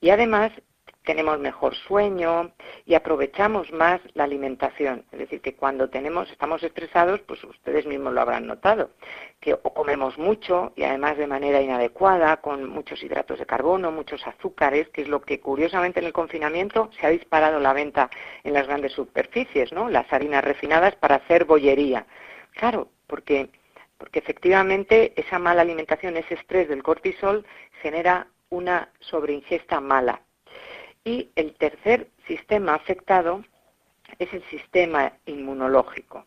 Y además tenemos mejor sueño y aprovechamos más la alimentación. Es decir, que cuando tenemos, estamos estresados, pues ustedes mismos lo habrán notado, que o comemos mucho y además de manera inadecuada, con muchos hidratos de carbono, muchos azúcares, que es lo que curiosamente en el confinamiento se ha disparado la venta en las grandes superficies, ¿no? Las harinas refinadas para hacer bollería. Claro, porque porque efectivamente esa mala alimentación, ese estrés del cortisol genera una sobreingesta mala. Y el tercer sistema afectado es el sistema inmunológico.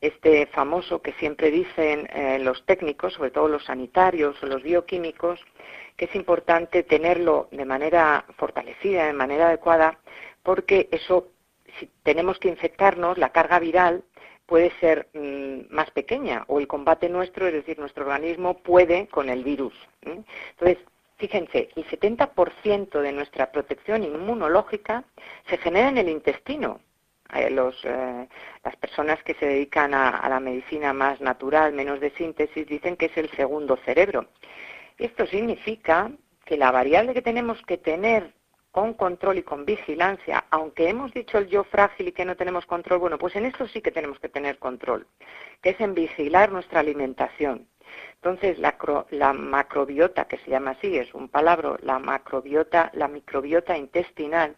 Este famoso que siempre dicen eh, los técnicos, sobre todo los sanitarios o los bioquímicos, que es importante tenerlo de manera fortalecida, de manera adecuada, porque eso, si tenemos que infectarnos, la carga viral puede ser mm, más pequeña o el combate nuestro, es decir, nuestro organismo puede con el virus. Entonces, fíjense, el 70% de nuestra protección inmunológica se genera en el intestino. Eh, eh, las personas que se dedican a, la medicina más natural, menos de síntesis, dicen que es el segundo cerebro. Esto significa que la variable que tenemos que tener con control y con vigilancia, aunque hemos dicho el yo frágil y que no tenemos control, bueno, pues en esto sí que tenemos que tener control, que es en vigilar nuestra alimentación. Entonces, la, macrobiota, que se llama así, es un palabra, la macrobiota, la microbiota intestinal,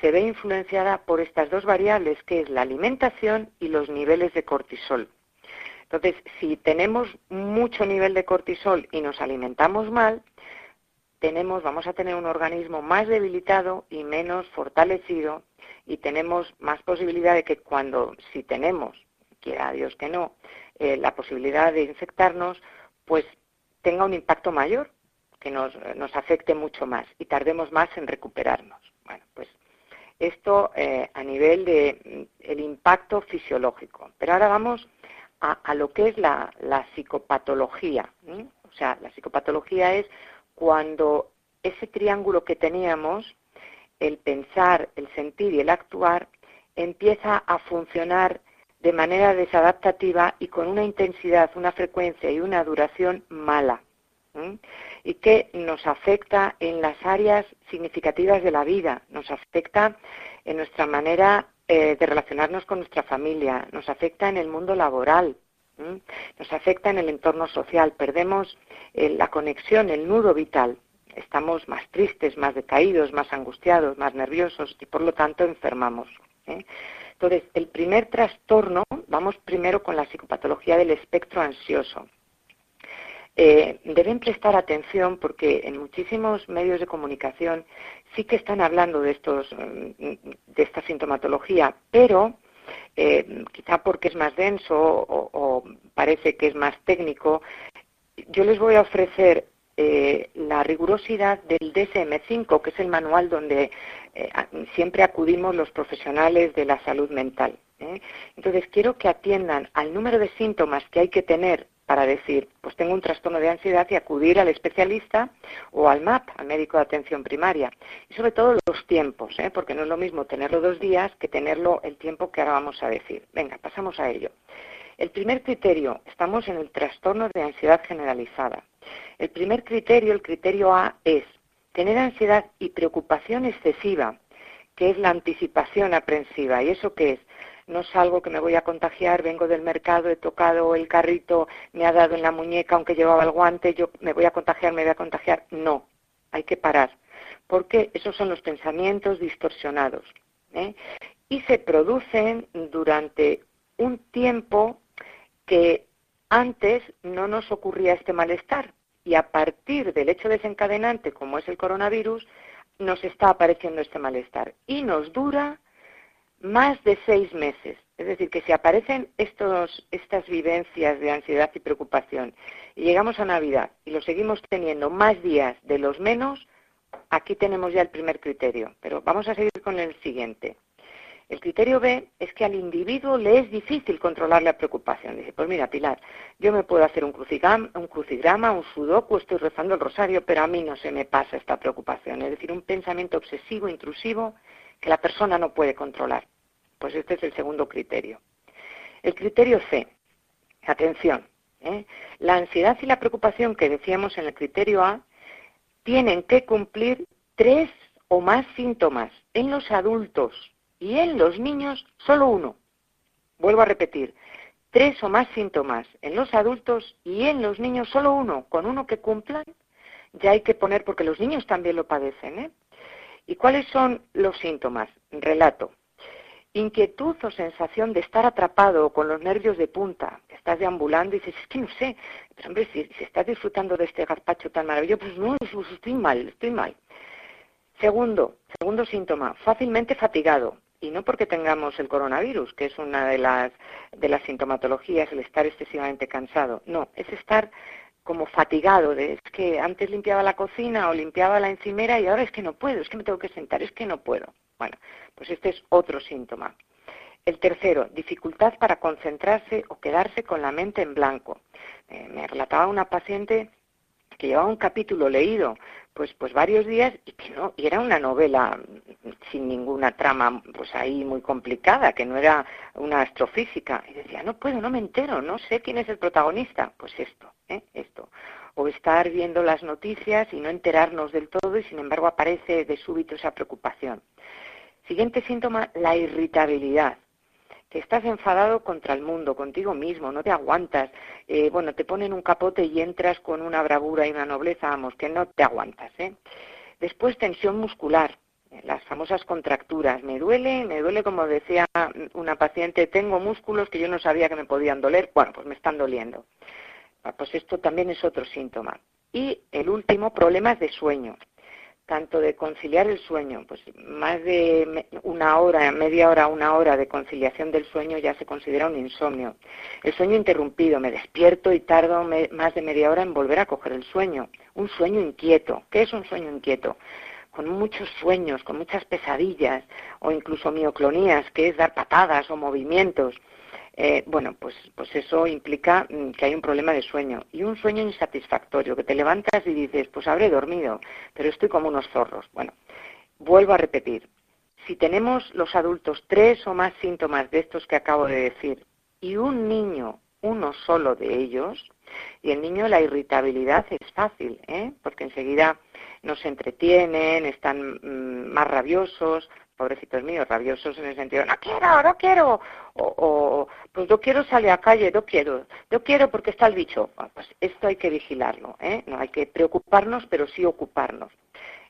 se ve influenciada por estas dos variables, que es la alimentación y los niveles de cortisol. Entonces, si tenemos mucho nivel de cortisol y nos alimentamos mal, tenemos, vamos a tener un organismo más debilitado y menos fortalecido y tenemos más posibilidad de que cuando, si tenemos, quiera Dios que no, eh, la posibilidad de infectarnos, pues tenga un impacto mayor, que nos, nos afecte mucho más y tardemos más en recuperarnos. Bueno, pues esto eh, a nivel de mm, impacto fisiológico. Pero ahora vamos a, lo que es la, psicopatología. O sea, la psicopatología es cuando ese triángulo que teníamos, el pensar, el sentir y el actuar, empieza a funcionar de manera desadaptativa y con una intensidad, una frecuencia y una duración mala. Y que nos afecta en las áreas significativas de la vida, nos afecta en nuestra manera eh, de relacionarnos con nuestra familia, nos afecta en el mundo laboral, nos afecta en el entorno social, perdemos eh, la conexión, el nudo vital, estamos más tristes, más decaídos, más angustiados, más nerviosos y por lo tanto enfermamos. ¿eh? Entonces, el primer trastorno, vamos primero con la psicopatología del espectro ansioso. Eh, deben prestar atención porque en muchísimos medios de comunicación sí que están hablando de estos de esta sintomatología, pero eh, quizá porque es más denso o, parece que es más técnico, yo les voy a ofrecer eh, la rigurosidad del DSM-5, que es el manual donde eh, siempre acudimos los profesionales de la salud mental. Entonces, quiero que atiendan al número de síntomas que hay que tener para decir, pues tengo un trastorno de ansiedad y acudir al especialista o al MAP, al médico de atención primaria. Y sobre todo los tiempos, ¿eh? porque no es lo mismo tenerlo dos días que tenerlo el tiempo que ahora vamos a decir. Venga, pasamos a ello. El primer criterio, estamos en el trastorno de ansiedad generalizada. El primer criterio, el criterio A, es tener ansiedad y preocupación excesiva, que es la anticipación aprensiva. ¿Y eso qué es? no salgo que me voy a contagiar, vengo del mercado, he tocado el carrito, me ha dado en la muñeca aunque llevaba el guante, yo me voy a contagiar, me voy a contagiar. No, hay que parar, porque esos son los pensamientos distorsionados. ¿eh? Y se producen durante un tiempo que antes no nos ocurría este malestar. Y a partir del hecho desencadenante, como es el coronavirus, nos está apareciendo este malestar. Y nos dura más de seis meses. Es decir, que si aparecen estas vivencias de ansiedad y preocupación y llegamos a Navidad y lo seguimos teniendo más días de los menos, aquí tenemos ya el primer criterio. Pero vamos a seguir con el siguiente. El criterio B es que al individuo le es difícil controlar la preocupación. Dice, pues mira, Pilar, yo me puedo hacer un crucigrama, un, sudoku, estoy rezando el rosario, pero a mí no se me pasa esta preocupación. Es decir, un pensamiento obsesivo, intrusivo, que la persona no puede controlar. Pues este es el segundo criterio. El criterio C, atención, ¿eh? la ansiedad y la preocupación que decíamos en el criterio A tienen que cumplir tres o más síntomas. En los adultos y en los niños, solo uno. Vuelvo a repetir, tres o más síntomas. En los adultos y en los niños, solo uno. Con uno que cumplan, ya hay que poner, porque los niños también lo padecen. ¿eh? ¿Y cuáles son los síntomas? Relato inquietud o sensación de estar atrapado con los nervios de punta, estás deambulando y dices, es que no sé, pero hombre, si, estás disfrutando de este gazpacho tan maravilloso, pues no, pues estoy mal, estoy mal. Segundo, segundo síntoma, fácilmente fatigado. Y no porque tengamos el coronavirus, que es una de las, de las sintomatologías, el estar excesivamente cansado. No, es estar como fatigado, de es que antes limpiaba la cocina o limpiaba la encimera y ahora es que no puedo, es que me tengo que sentar, es que no puedo. Bueno, pues este es otro síntoma. El tercero, dificultad para concentrarse o quedarse con la mente en blanco. Eh, me relataba una paciente que llevaba un capítulo leído pues pues varios días y que no y era una novela sin ninguna trama pues ahí muy complicada que no era una astrofísica. Y decía no puedo no me entero no sé quién es el protagonista pues esto ¿eh? esto. O estar viendo las noticias y no enterarnos del todo y sin embargo aparece de súbito esa preocupación. Siguiente síntoma la irritabilidad estás enfadado contra el mundo, contigo mismo, no te aguantas, eh, bueno, te ponen un capote y entras con una bravura y una nobleza, vamos, que no te aguantas. ¿eh? Después tensión muscular, las famosas contracturas. Me duele, me duele como decía una paciente, tengo músculos que yo no sabía que me podían doler, bueno, pues me están doliendo. Ah, pues esto también es otro síntoma. Y el último, problemas de sueño tanto de conciliar el sueño, pues más de una hora, media hora, una hora de conciliación del sueño ya se considera un insomnio. El sueño interrumpido, me despierto y tardo más de media hora en volver a coger el sueño. Un sueño inquieto. ¿Qué es un sueño inquieto? Con muchos sueños, con muchas pesadillas o incluso mioclonías, que es dar patadas o movimientos. Eh, bueno, pues, pues eso implica mm, que hay un problema de sueño y un sueño insatisfactorio, que te levantas y dices, pues habré dormido, pero estoy como unos zorros. Bueno, vuelvo a repetir, si tenemos los adultos tres o más síntomas de estos que acabo de decir y un niño uno solo de ellos, y el niño la irritabilidad es fácil, ¿eh? porque enseguida nos entretienen, están mm, más rabiosos, pobrecitos míos, rabiosos en el sentido, no quiero, no quiero, o, pues yo quiero salir a calle, no quiero, yo quiero porque está el bicho. pues esto hay que vigilarlo, ¿eh? no hay que preocuparnos, pero sí ocuparnos.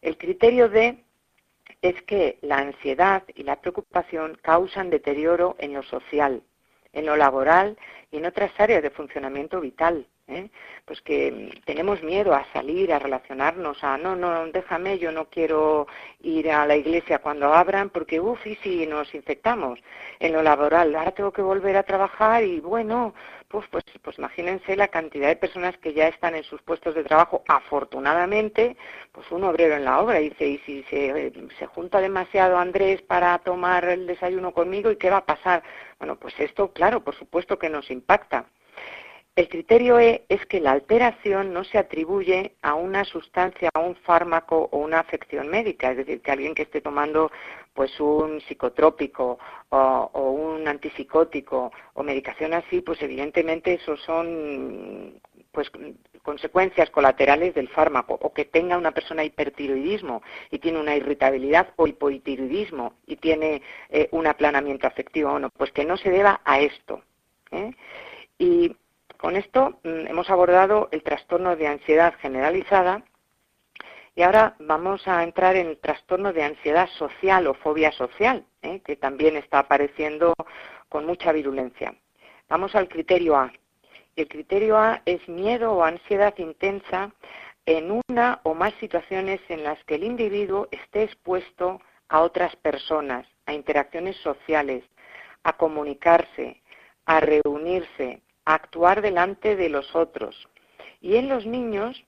El criterio de es que la ansiedad y la preocupación causan deterioro en lo social, en lo laboral y en otras áreas de funcionamiento vital. ¿eh? pues que tenemos miedo a salir, a relacionarnos, a no, no, déjame, yo no quiero ir a la iglesia cuando abran porque, uff, y si nos infectamos en lo laboral, ahora tengo que volver a trabajar y bueno, pues, pues, pues imagínense la cantidad de personas que ya están en sus puestos de trabajo, afortunadamente, pues un obrero en la obra dice, y si se, se junta demasiado Andrés para tomar el desayuno conmigo, ¿y qué va a pasar? Bueno, pues esto, claro, por supuesto que nos impacta. El criterio e es que la alteración no se atribuye a una sustancia, a un fármaco o una afección médica, es decir, que alguien que esté tomando pues un psicotrópico o, un antipsicótico o medicación así, pues evidentemente eso son pues consecuencias colaterales del fármaco o que tenga una persona hipertiroidismo y tiene una irritabilidad o hipotiroidismo y tiene eh, un aplanamiento afectivo, bueno, pues que no se deba a esto. ¿eh? Y con esto mm, hemos abordado el trastorno de ansiedad generalizada y ahora vamos a entrar en el trastorno de ansiedad social o fobia social, ¿eh? que también está apareciendo con mucha virulencia. Vamos al criterio A. El criterio A es miedo o ansiedad intensa en una o más situaciones en las que el individuo esté expuesto a otras personas, a interacciones sociales, a comunicarse, a reunirse, actuar delante de los otros. Y en los niños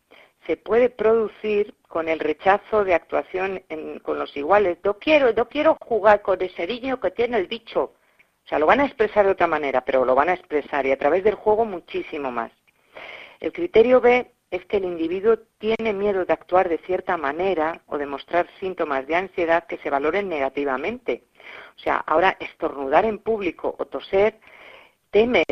se puede producir con el rechazo de actuación con los iguales. No quiero, no quiero jugar con ese niño que tiene el bicho. O sea, lo van a expresar de otra manera, pero lo van a expresar y a través del juego muchísimo más. El criterio B es que el individuo tiene miedo de actuar de cierta manera o de mostrar síntomas de ansiedad que se valoren negativamente. O sea, ahora estornudar en público o toser, temes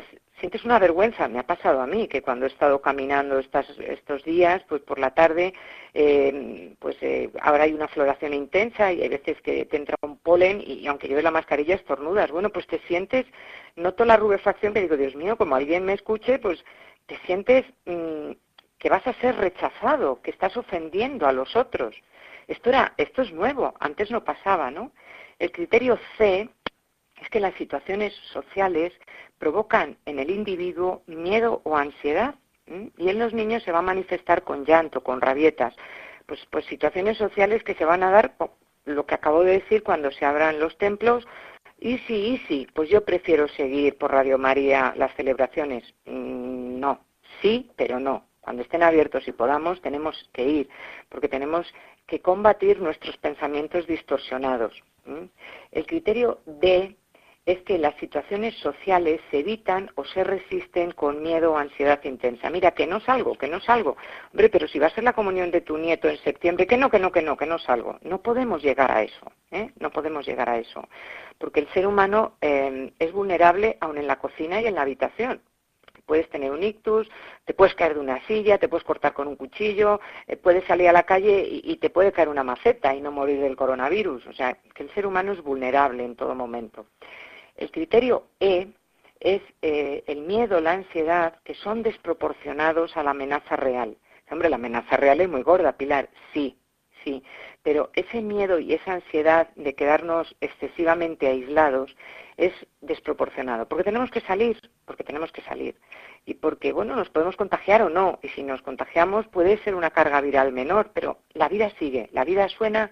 sientes una vergüenza. Me ha pasado a mí que cuando he estado caminando estos días, pues por la tarde, eh, pues eh, ahora hay una floración intensa y hay veces que te entra un polen y, aunque lleves la mascarilla estornudas. Bueno, pues te sientes, noto la rubefacción que digo, Dios mío, como alguien me escuche, pues te sientes mm, que vas a ser rechazado, que estás ofendiendo a los otros. Esto esto es nuevo, antes no pasaba, ¿no? El criterio C es que las situaciones sociales provocan en el individuo miedo o ansiedad y en los niños se va a manifestar con llanto, con rabietas, pues, pues situaciones sociales que se van a dar, lo que acabo de decir, cuando se abran los templos. Y sí, y sí, pues yo prefiero seguir por Radio María las celebraciones. Mm, no, sí, pero no. Cuando estén abiertos y podamos, tenemos que ir, porque tenemos que combatir nuestros pensamientos distorsionados. El criterio D es que las situaciones sociales se evitan o se resisten con miedo o ansiedad intensa. Mira, que no salgo, que no salgo. Hombre, pero si va a ser la comunión de tu nieto en septiembre, que no, que no, que no, que no salgo. No podemos llegar a eso, ¿eh? No podemos llegar a eso. Porque el ser humano eh, es vulnerable aún en la cocina y en la habitación puedes tener un ictus, te puedes caer de una silla, te puedes cortar con un cuchillo, eh, puedes salir a la calle y, y, te puede caer una maceta y no morir del coronavirus. O sea, que el ser humano es vulnerable en todo momento. El criterio E es eh, el miedo, la ansiedad, que son desproporcionados a la amenaza real. Hombre, la amenaza real es muy gorda, Pilar, sí, sí, pero ese miedo y esa ansiedad de quedarnos excesivamente aislados es desproporcionado, porque tenemos que salir, porque tenemos que salir, y porque, bueno, nos podemos contagiar o no, y si nos contagiamos puede ser una carga viral menor, pero la vida sigue, la vida suena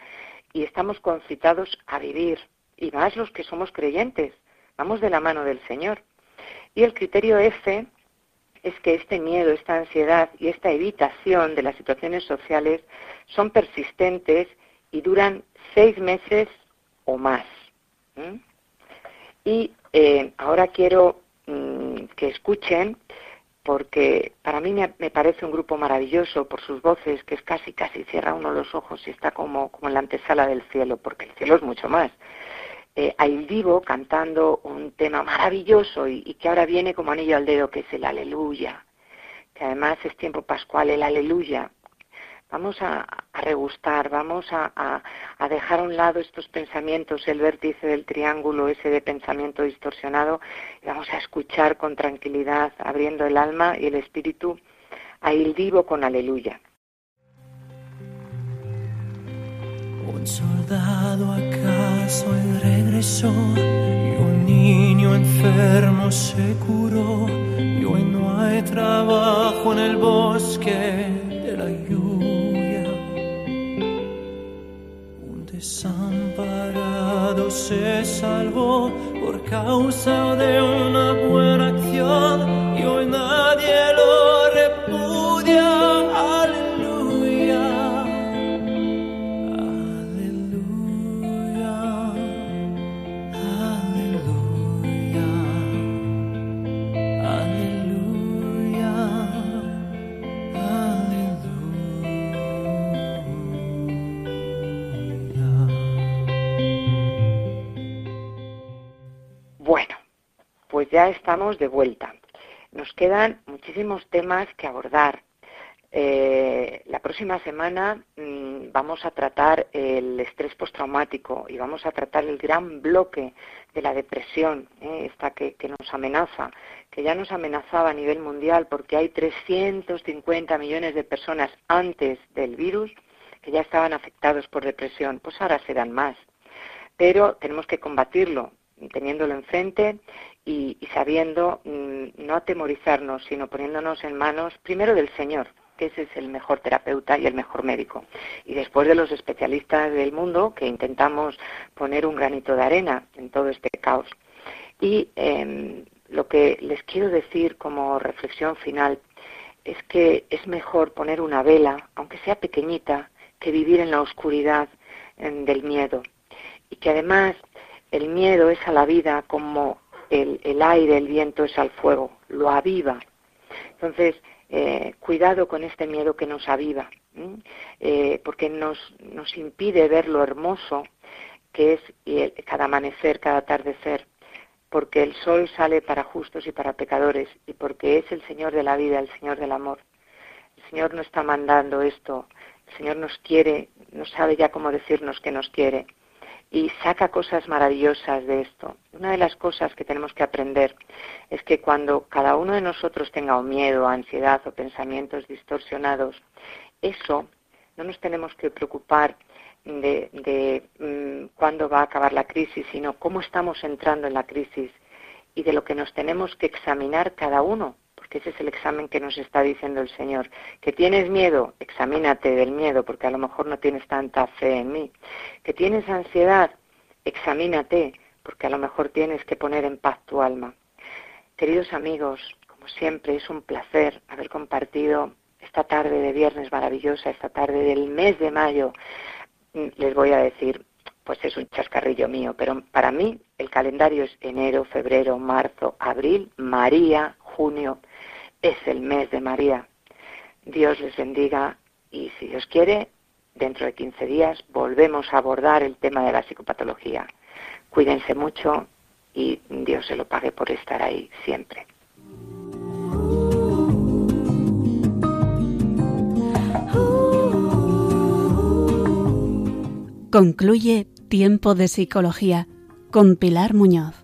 y estamos concitados a vivir, y más los que somos creyentes, Vamos de la mano del Señor. Y el criterio F es que este miedo, esta ansiedad y esta evitación de las situaciones sociales son persistentes y duran seis meses o más. Y eh, ahora quiero mm, que escuchen, porque para mí me, me, parece un grupo maravilloso por sus voces, que es casi, casi cierra uno los ojos y está como, como en la antesala del cielo, porque el cielo es mucho más eh, a Il Divo cantando un tema maravilloso y, que ahora viene como anillo al dedo, que es el Aleluya, que además es tiempo pascual, el Aleluya. Vamos a, regustar, vamos a, dejar a un lado estos pensamientos, el vértice del triángulo ese de pensamiento distorsionado, y vamos a escuchar con tranquilidad, abriendo el alma y el espíritu a Il Divo con Aleluya. Un soldado acaso y regresó y un niño enfermo se curó y hoy no hay trabajo en el bosque de la lluvia. Un desamparado se salvó por causa de una buena acción y hoy nadie estamos de vuelta. Nos quedan muchísimos temas que abordar. Eh, la próxima semana mm, vamos a tratar el estrés postraumático y vamos a tratar el gran bloque de la depresión, eh, esta que, que, nos amenaza, que ya nos amenazaba a nivel mundial porque hay 350 millones de personas antes del virus que ya estaban afectados por depresión, pues ahora serán más. Pero tenemos que combatirlo, teniéndolo enfrente y, sabiendo mm, no atemorizarnos, sino poniéndonos en manos primero del Señor, que ese es el mejor terapeuta y el mejor médico, y después de los especialistas del mundo que intentamos poner un granito de arena en todo este caos. Y em, lo que les quiero decir como reflexión final es que es mejor poner una vela, aunque sea pequeñita, que vivir en la oscuridad del miedo. Y que además el miedo es a la vida como el, aire, el viento es al fuego, lo aviva. Entonces, eh, cuidado con este miedo que nos aviva, eh, porque nos, nos impide ver lo hermoso que es cada amanecer, cada atardecer, porque el sol sale para justos y para pecadores, y porque es el Señor de la vida, el Señor del amor. El Señor no está mandando esto, el Señor nos quiere, no sabe ya cómo decirnos que nos quiere y saca cosas maravillosas de esto. Una de las cosas que tenemos que aprender es que cuando cada uno de nosotros tenga miedo, ansiedad o pensamientos distorsionados, eso no nos tenemos que preocupar de, de mm, cuándo va a acabar la crisis, sino cómo estamos entrando en la crisis y de lo que nos tenemos que examinar cada uno, que ese es el examen que nos está diciendo el Señor. Que tienes miedo, examínate del miedo, porque a lo mejor no tienes tanta fe en mí. Que tienes ansiedad, examínate, porque a lo mejor tienes que poner en paz tu alma. Queridos amigos, como siempre, es un placer haber compartido esta tarde de viernes maravillosa, esta tarde del mes de mayo. Mm, les voy a decir, pues es un chascarrillo mío, pero para mí el calendario es enero, febrero, marzo, abril, María, junio. Es el mes de María. Dios les bendiga y si Dios quiere, dentro de 15 días volvemos a abordar el tema de la psicopatología. Cuídense mucho y Dios se lo pague por estar ahí siempre. Concluye Tiempo de Psicología con Pilar Muñoz.